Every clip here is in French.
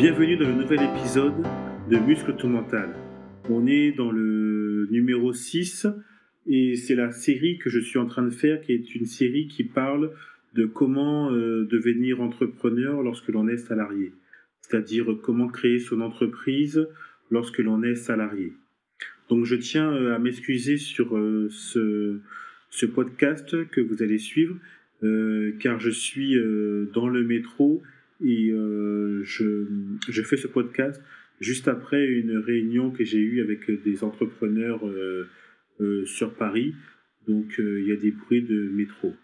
Bienvenue dans le nouvel épisode de Muscle ton mental. On est dans le numéro 6 et c'est la série que je suis en train de faire qui est une série qui parle de comment euh, devenir entrepreneur lorsque l'on est salarié. C'est-à-dire comment créer son entreprise lorsque l'on est salarié. Donc je tiens euh, à m'excuser sur euh, ce, ce, podcast que vous allez suivre car je suis dans le métro et euh, je, je, fais ce podcast juste après une réunion que j'ai eue avec des entrepreneurs euh, euh, sur Paris. Donc il y a des bruits de métro.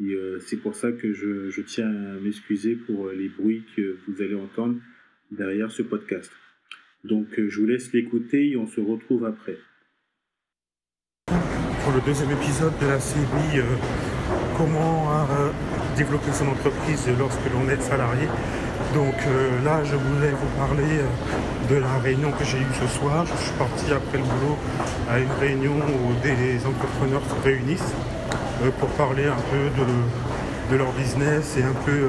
Et c'est pour ça que je, je tiens à m'excuser pour les bruits que vous allez entendre derrière ce podcast. Donc je vous laisse l'écouter et on se retrouve après. Pour le deuxième épisode de la série Comment développer son entreprise lorsque l'on est salarié. Donc euh, là, je voulais vous parler euh, de la réunion que j'ai eue ce soir. Je suis parti après le boulot à une réunion où des entrepreneurs se réunissent euh, pour parler un peu de, leur business et un peu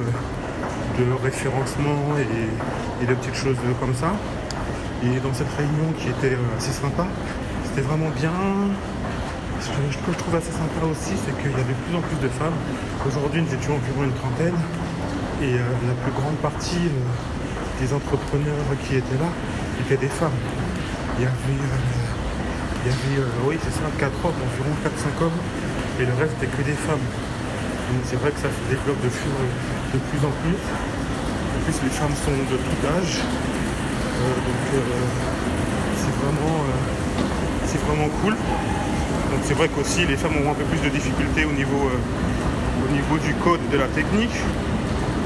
de référencement et, de petites choses comme ça. Et dans cette réunion qui était assez sympa, c'était vraiment bien. Ce que je trouve assez sympa aussi, c'est qu'il y avait de plus en plus de femmes. Aujourd'hui, nous étions environ une trentaine. Et euh, la plus grande partie euh, des entrepreneurs qui étaient là étaient des femmes. Il y avait, euh, il y avait oui, c'est ça, 4 hommes, environ 4-5 hommes, et le reste n'était que des femmes. Donc c'est vrai que ça se développe de, de plus en plus. En plus, les femmes sont de tout âge. donc c'est vraiment, c'est vraiment cool. Donc c'est vrai qu'aussi les femmes ont un peu plus de difficultés au niveau, au niveau du code de la technique.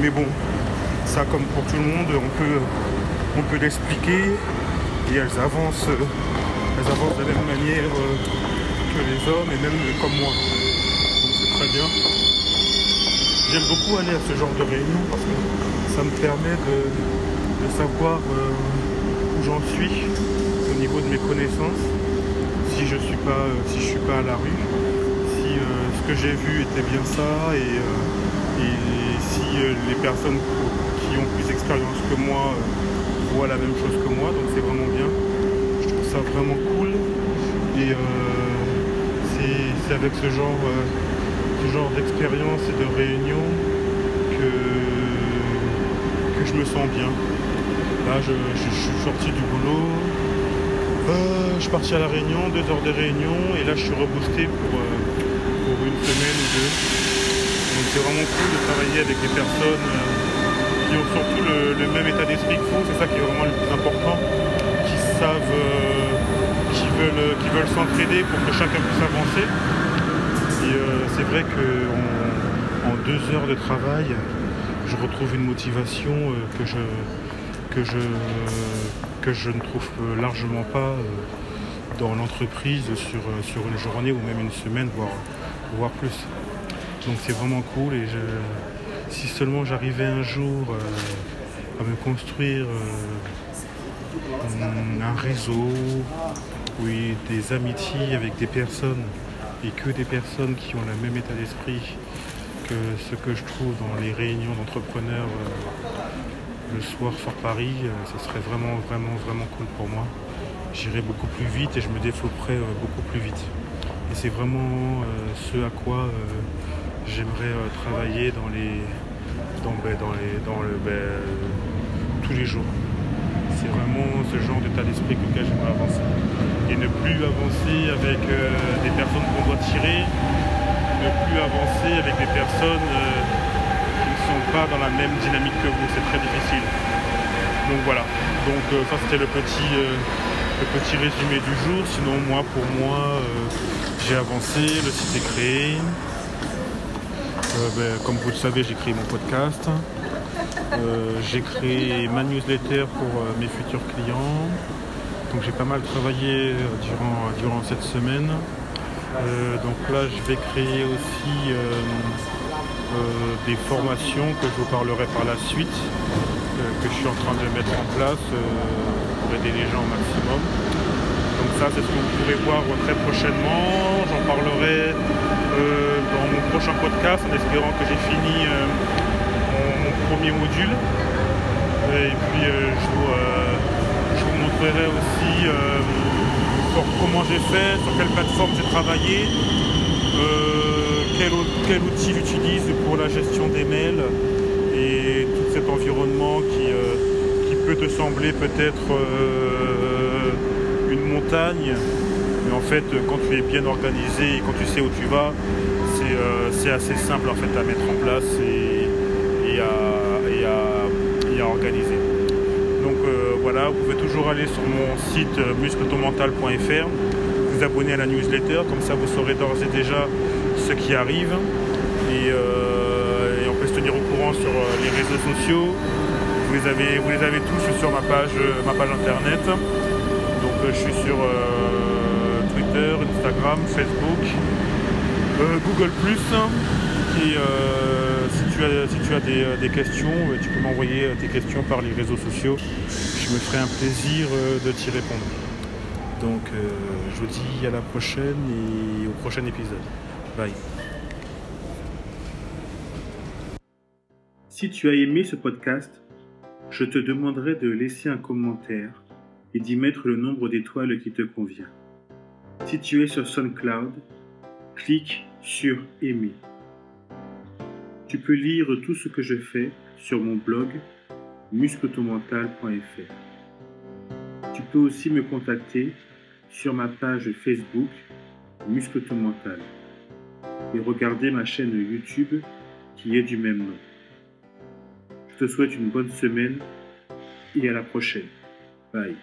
Mais bon, ça comme pour tout le monde, on peut, on peut l'expliquer et elles avancent, elles avancent de la même manière euh, que les hommes et même comme moi. C'est très bien. J'aime beaucoup aller à ce genre de réunion parce que ça me permet de, savoir euh, où j'en suis au niveau de mes connaissances, si je suis pas, si je suis pas à la rue, si euh, ce que j'ai vu était bien ça et et si euh, les personnes qui ont plus d'expérience que moi euh, voient la même chose que moi, donc c'est vraiment bien. Je trouve ça vraiment cool. Et euh, c'est avec ce genre, genre d'expérience et de réunion que, que je me sens bien. Là, je, suis sorti du boulot. Je suis parti à la réunion, deux heures de réunion, et là je suis reboosté pour, pour une semaine ou deux. Donc c'est vraiment cool de travailler avec des personnes euh, qui ont surtout le, même état d'esprit que vous, c'est ça qui est vraiment le plus important, qui savent, euh, qui veulent, qui veulent s'entraider pour que chacun puisse avancer. Et euh, c'est vrai qu'en en deux heures de travail, je retrouve une motivation que, je, que, je, que je ne trouve largement pas dans l'entreprise sur, sur une journée ou même une semaine, voire, voire plus. Donc c'est vraiment cool et si seulement j'arrivais un jour euh, à me construire euh, un réseau, oui, des amitiés avec des personnes et que des personnes qui ont le même état d'esprit que ce que je trouve dans les réunions d'entrepreneurs euh, le soir sur Paris, ce serait vraiment vraiment vraiment cool pour moi. J'irais beaucoup plus vite et je me développerais beaucoup plus vite. Et c'est vraiment ce à quoi j'aimerais euh, travailler dans les dans, ben, dans le ben, tous les jours. C'est vraiment ce genre d'état d'esprit que j'aimerais avancer. Et ne plus avancer avec euh, des personnes qu'on doit tirer, ne plus avancer avec des personnes euh, qui ne sont dans la même dynamique que vous. C'est très difficile. Donc voilà. Donc ça c'était le petit le petit résumé du jour. Sinon moi pour moi j'ai avancé, le site est créé. Euh, ben, comme vous le savez, j'ai créé mon podcast. Euh, j'ai créé ma newsletter pour euh, mes futurs clients. Donc j'ai pas mal travaillé durant, durant cette semaine. donc là, je vais créer aussi des formations que je vous parlerai par la suite, que je suis en train de mettre en place pour aider les gens au maximum. Donc ça, c'est ce que vous pourrez voir très prochainement. J'en parlerai euh, dans mon prochain podcast en espérant que j'ai fini euh, mon, premier module. Et puis je vous, montrerai aussi comment j'ai fait, sur quelle plateforme j'ai travaillé, quel, outil j'utilise pour la gestion des mails et tout cet environnement qui, qui peut te sembler peut-être une montagne mais en fait, quand tu es bien organisé et quand tu sais où tu vas, c'est euh, assez simple en fait à mettre en place et, à, organiser. Donc euh, voilà, vous pouvez toujours aller sur mon site euh, muscletonmental.fr, vous abonner à la newsletter, comme ça vous saurez d'ores et déjà ce qui arrive. Et, on peut se tenir au courant sur les réseaux sociaux. Vous les avez, vous les avez tous sur ma page, ma page internet. Donc je suis sur Instagram, Facebook, euh, Google Et euh, si tu as, si tu as des, euh, questions, tu peux m'envoyer tes questions par les réseaux sociaux. Je me ferai un plaisir de t'y répondre. Donc je vous dis à la prochaine et au prochain épisode. Si tu as aimé ce podcast, je te demanderai de laisser un commentaire et d'y mettre le nombre d'étoiles qui te convient. Si tu es sur SoundCloud, clique sur Aimer. Tu peux lire tout ce que je fais sur mon blog muscletomental.fr. Tu peux aussi me contacter sur ma page Facebook Muscletomental et regarder ma chaîne YouTube qui est du même nom. Je te souhaite une bonne semaine et à la prochaine. Bye.